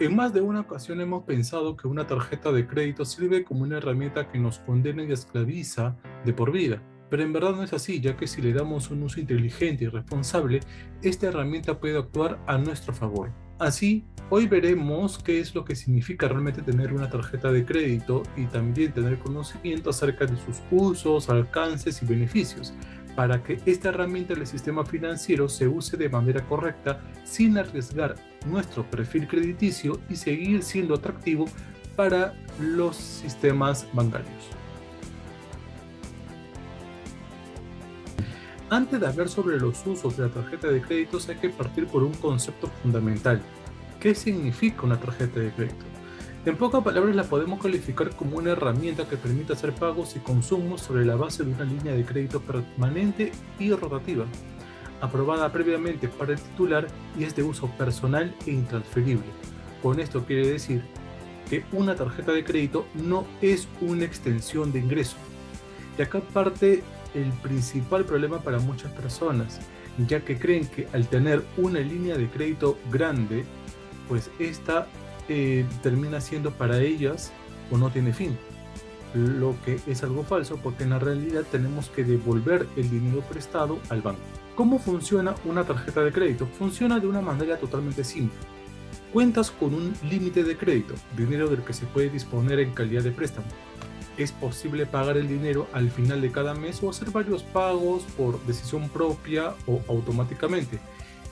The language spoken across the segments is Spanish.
En más de una ocasión hemos pensado que una tarjeta de crédito sirve como una herramienta que nos condena y esclaviza de por vida. Pero en verdad no es así, ya que si le damos un uso inteligente y responsable, esta herramienta puede actuar a nuestro favor. Así, hoy veremos qué es lo que significa realmente tener una tarjeta de crédito y también tener conocimiento acerca de sus usos, alcances y beneficios, para que esta herramienta del sistema financiero se use de manera correcta sin arriesgar nuestro perfil crediticio y seguir siendo atractivo para los sistemas bancarios. Antes de hablar sobre los usos de la tarjeta de créditos hay que partir por un concepto fundamental. ¿Qué significa una tarjeta de crédito? En pocas palabras la podemos calificar como una herramienta que permite hacer pagos y consumos sobre la base de una línea de crédito permanente y rotativa, aprobada previamente para el titular y es de uso personal e intransferible. Con esto quiere decir que una tarjeta de crédito no es una extensión de ingreso. Y acá parte el principal problema para muchas personas, ya que creen que al tener una línea de crédito grande, pues esta eh, termina siendo para ellas o no tiene fin. Lo que es algo falso porque en la realidad tenemos que devolver el dinero prestado al banco. ¿Cómo funciona una tarjeta de crédito? Funciona de una manera totalmente simple. Cuentas con un límite de crédito, dinero del que se puede disponer en calidad de préstamo es posible pagar el dinero al final de cada mes o hacer varios pagos por decisión propia o automáticamente.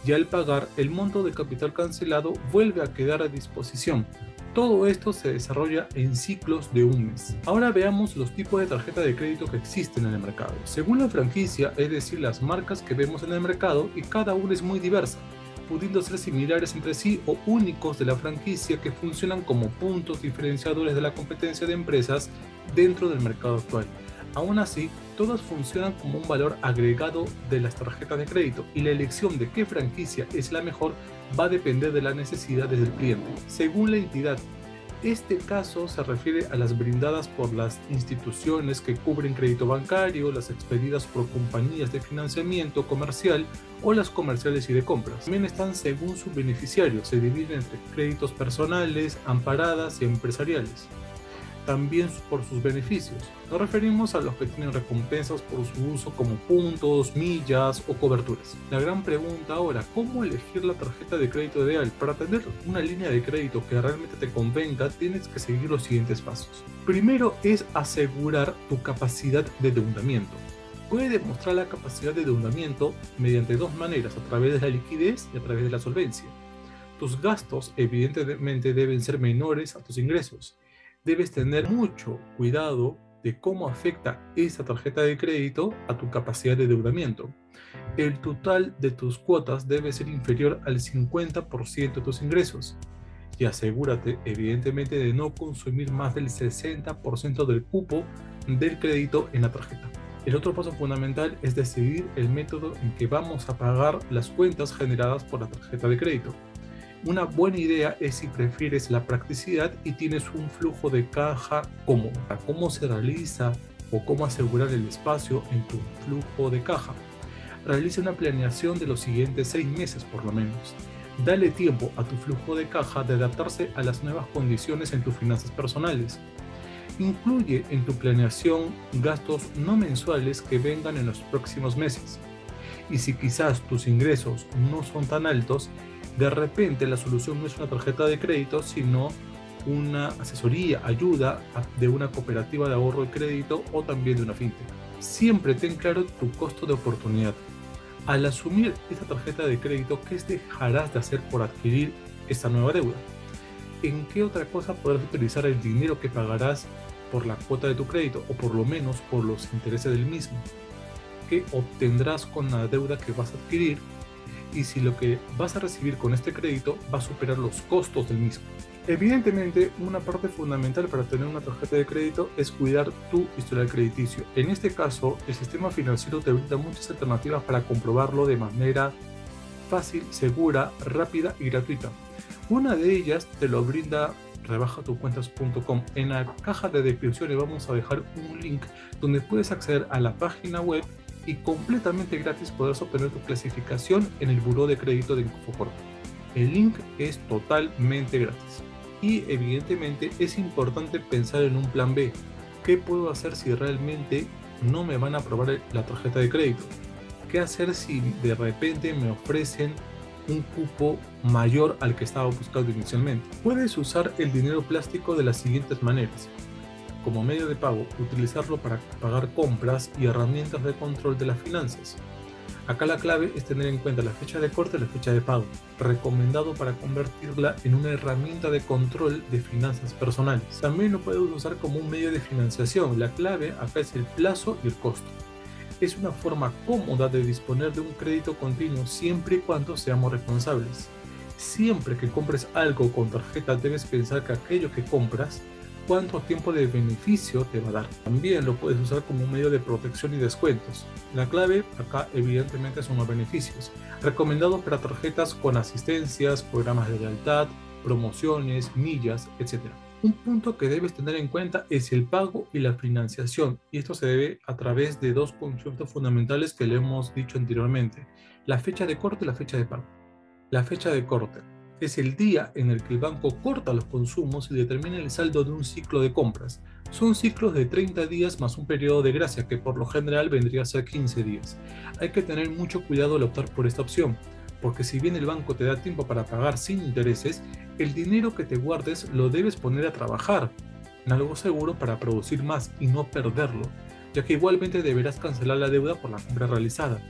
Y al pagar, el monto de capital cancelado vuelve a quedar a disposición. Todo esto se desarrolla en ciclos de un mes. Ahora veamos los tipos de tarjeta de crédito que existen en el mercado. Según la franquicia, es decir, las marcas que vemos en el mercado, y cada una es muy diversa pudiendo ser similares entre sí o únicos de la franquicia que funcionan como puntos diferenciadores de la competencia de empresas dentro del mercado actual. Aún así, todas funcionan como un valor agregado de las tarjetas de crédito y la elección de qué franquicia es la mejor va a depender de las necesidades del cliente. Según la entidad este caso se refiere a las brindadas por las instituciones que cubren crédito bancario, las expedidas por compañías de financiamiento comercial o las comerciales y de compras. También están según su beneficiario, se dividen entre créditos personales, amparadas y empresariales también por sus beneficios. Nos referimos a los que tienen recompensas por su uso como puntos, millas o coberturas. La gran pregunta ahora, ¿cómo elegir la tarjeta de crédito ideal? Para tener una línea de crédito que realmente te convenga, tienes que seguir los siguientes pasos. Primero es asegurar tu capacidad de endeudamiento. Puede demostrar la capacidad de endeudamiento mediante dos maneras, a través de la liquidez y a través de la solvencia. Tus gastos evidentemente deben ser menores a tus ingresos debes tener mucho cuidado de cómo afecta esa tarjeta de crédito a tu capacidad de endeudamiento. El total de tus cuotas debe ser inferior al 50% de tus ingresos y asegúrate evidentemente de no consumir más del 60% del cupo del crédito en la tarjeta. El otro paso fundamental es decidir el método en que vamos a pagar las cuentas generadas por la tarjeta de crédito. Una buena idea es si prefieres la practicidad y tienes un flujo de caja cómodo. ¿Cómo se realiza o cómo asegurar el espacio en tu flujo de caja? Realiza una planeación de los siguientes seis meses por lo menos. Dale tiempo a tu flujo de caja de adaptarse a las nuevas condiciones en tus finanzas personales. Incluye en tu planeación gastos no mensuales que vengan en los próximos meses. Y si quizás tus ingresos no son tan altos, de repente la solución no es una tarjeta de crédito, sino una asesoría, ayuda de una cooperativa de ahorro de crédito o también de una fintech. Siempre ten claro tu costo de oportunidad. Al asumir esta tarjeta de crédito, ¿qué dejarás de hacer por adquirir esta nueva deuda? ¿En qué otra cosa podrás utilizar el dinero que pagarás por la cuota de tu crédito o por lo menos por los intereses del mismo? ¿Qué obtendrás con la deuda que vas a adquirir y si lo que vas a recibir con este crédito va a superar los costos del mismo. Evidentemente, una parte fundamental para tener una tarjeta de crédito es cuidar tu historial crediticio. En este caso, el sistema financiero te brinda muchas alternativas para comprobarlo de manera fácil, segura, rápida y gratuita. Una de ellas te lo brinda rebajatucuentas.com. En la caja de descripción vamos a dejar un link donde puedes acceder a la página web y completamente gratis podrás obtener tu clasificación en el buró de crédito de Infocorp. El link es totalmente gratis. Y evidentemente es importante pensar en un plan B. ¿Qué puedo hacer si realmente no me van a aprobar la tarjeta de crédito? ¿Qué hacer si de repente me ofrecen un cupo mayor al que estaba buscando inicialmente? Puedes usar el dinero plástico de las siguientes maneras. Como medio de pago, utilizarlo para pagar compras y herramientas de control de las finanzas Acá la clave es tener en cuenta la fecha de corte y la fecha de pago, recomendado para convertirla en una herramienta de control de finanzas personales. También lo puedes usar como un medio de financiación, la clave acá es el plazo y el costo. Es una forma cómoda de disponer de un crédito continuo siempre y cuando seamos responsables. Siempre que compres algo con tarjeta debes pensar que aquello que compras cuánto tiempo de beneficio te va a dar. También lo puedes usar como un medio de protección y descuentos. La clave acá evidentemente son los beneficios. Recomendado para tarjetas con asistencias, programas de lealtad, promociones, millas, etc. Un punto que debes tener en cuenta es el pago y la financiación, y esto se debe a través de dos conceptos fundamentales que le hemos dicho anteriormente, la fecha de corte y la fecha de pago. La fecha de corte es el día en el que el banco corta los consumos y determina el saldo de un ciclo de compras. Son ciclos de 30 días más un periodo de gracia que por lo general vendría a ser 15 días. Hay que tener mucho cuidado al optar por esta opción, porque si bien el banco te da tiempo para pagar sin intereses, el dinero que te guardes lo debes poner a trabajar en algo seguro para producir más y no perderlo, ya que igualmente deberás cancelar la deuda por la compra realizada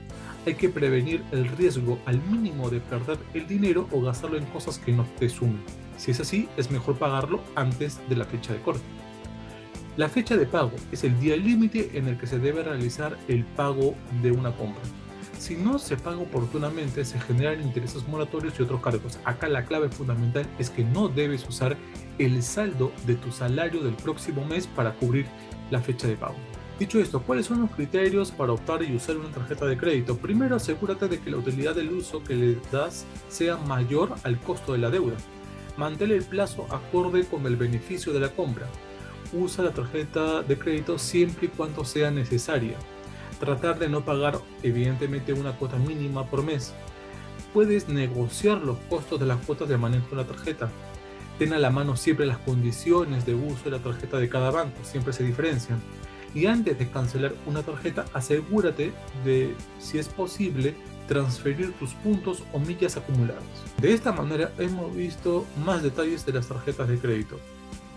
hay que prevenir el riesgo al mínimo de perder el dinero o gastarlo en cosas que no te sumen. Si es así, es mejor pagarlo antes de la fecha de corte. La fecha de pago es el día límite en el que se debe realizar el pago de una compra. Si no se paga oportunamente, se generan intereses moratorios y otros cargos. Acá la clave fundamental es que no debes usar el saldo de tu salario del próximo mes para cubrir la fecha de pago. Dicho esto, ¿cuáles son los criterios para optar y usar una tarjeta de crédito? Primero, asegúrate de que la utilidad del uso que le das sea mayor al costo de la deuda. Mantén el plazo acorde con el beneficio de la compra. Usa la tarjeta de crédito siempre y cuando sea necesaria. Tratar de no pagar evidentemente una cuota mínima por mes. Puedes negociar los costos de las cuotas de manejo de la tarjeta. Ten a la mano siempre las condiciones de uso de la tarjeta de cada banco, siempre se diferencian y antes de cancelar una tarjeta asegúrate de, si es posible, transferir tus puntos o millas acumulados. De esta manera hemos visto más detalles de las tarjetas de crédito.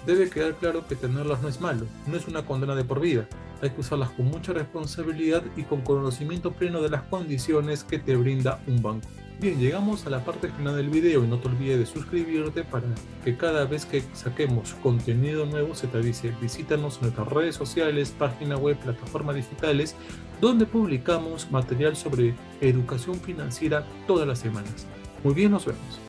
Debe quedar claro que tenerlas no es malo, no es una condena de por vida. Hay que usarlas con mucha responsabilidad y con conocimiento pleno de las condiciones que te brinda un banco. Bien, llegamos a la parte final del video y no te olvides de suscribirte para que cada vez que saquemos contenido nuevo se te avise. Visítanos en nuestras redes sociales, página web, plataformas digitales, donde publicamos material sobre educación financiera todas las semanas. Muy bien, nos vemos.